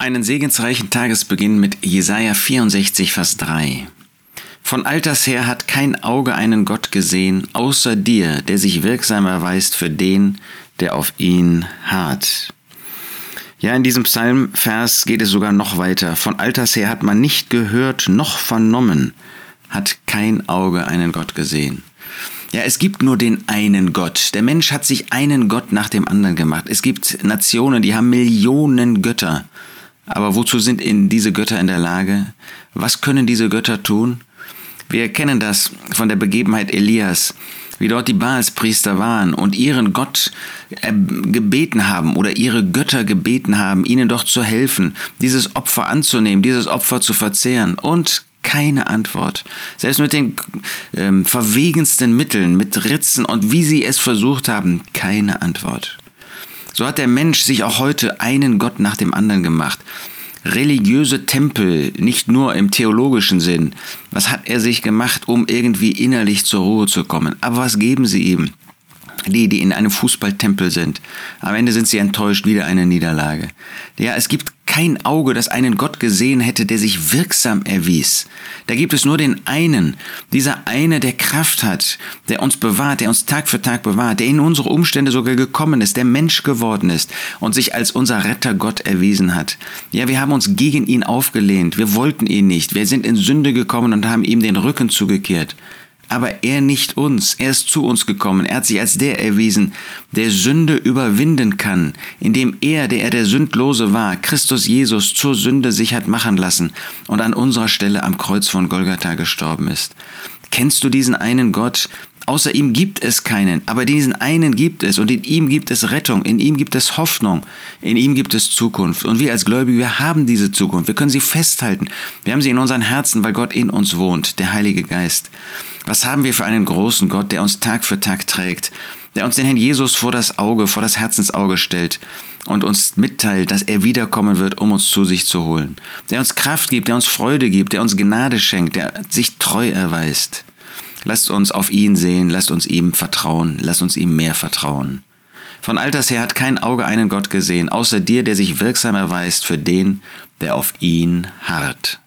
Einen segensreichen Tagesbeginn mit Jesaja 64, Vers 3. Von alters her hat kein Auge einen Gott gesehen, außer dir, der sich wirksam erweist für den, der auf ihn harrt. Ja, in diesem Psalmvers geht es sogar noch weiter. Von alters her hat man nicht gehört noch vernommen, hat kein Auge einen Gott gesehen. Ja, es gibt nur den einen Gott. Der Mensch hat sich einen Gott nach dem anderen gemacht. Es gibt Nationen, die haben Millionen Götter. Aber wozu sind in diese Götter in der Lage? Was können diese Götter tun? Wir kennen das von der Begebenheit Elias, wie dort die Baalspriester waren und ihren Gott äh, gebeten haben oder ihre Götter gebeten haben, ihnen doch zu helfen, dieses Opfer anzunehmen, dieses Opfer zu verzehren und keine Antwort. Selbst mit den ähm, verwegensten Mitteln, mit Ritzen und wie sie es versucht haben, keine Antwort. So hat der Mensch sich auch heute einen Gott nach dem anderen gemacht. Religiöse Tempel, nicht nur im theologischen Sinn. Was hat er sich gemacht, um irgendwie innerlich zur Ruhe zu kommen? Aber was geben sie ihm? die, die in einem Fußballtempel sind. Am Ende sind sie enttäuscht, wieder eine Niederlage. Ja, es gibt kein Auge, das einen Gott gesehen hätte, der sich wirksam erwies. Da gibt es nur den einen, dieser eine, der Kraft hat, der uns bewahrt, der uns Tag für Tag bewahrt, der in unsere Umstände sogar gekommen ist, der Mensch geworden ist und sich als unser Retter Gott erwiesen hat. Ja, wir haben uns gegen ihn aufgelehnt, wir wollten ihn nicht, wir sind in Sünde gekommen und haben ihm den Rücken zugekehrt aber er nicht uns. Er ist zu uns gekommen. Er hat sich als der erwiesen, der Sünde überwinden kann, indem er, der er der Sündlose war, Christus Jesus zur Sünde sich hat machen lassen und an unserer Stelle am Kreuz von Golgatha gestorben ist. Kennst du diesen einen Gott? Außer ihm gibt es keinen, aber diesen einen gibt es und in ihm gibt es Rettung, in ihm gibt es Hoffnung, in ihm gibt es Zukunft. Und wir als Gläubige, wir haben diese Zukunft, wir können sie festhalten. Wir haben sie in unseren Herzen, weil Gott in uns wohnt, der Heilige Geist. Was haben wir für einen großen Gott, der uns Tag für Tag trägt, der uns den Herrn Jesus vor das Auge, vor das Herzensauge stellt und uns mitteilt, dass er wiederkommen wird, um uns zu sich zu holen, der uns Kraft gibt, der uns Freude gibt, der uns Gnade schenkt, der sich treu erweist. Lasst uns auf ihn sehen, lasst uns ihm vertrauen, lasst uns ihm mehr vertrauen. Von alters her hat kein Auge einen Gott gesehen, außer dir, der sich wirksam erweist für den, der auf ihn harrt.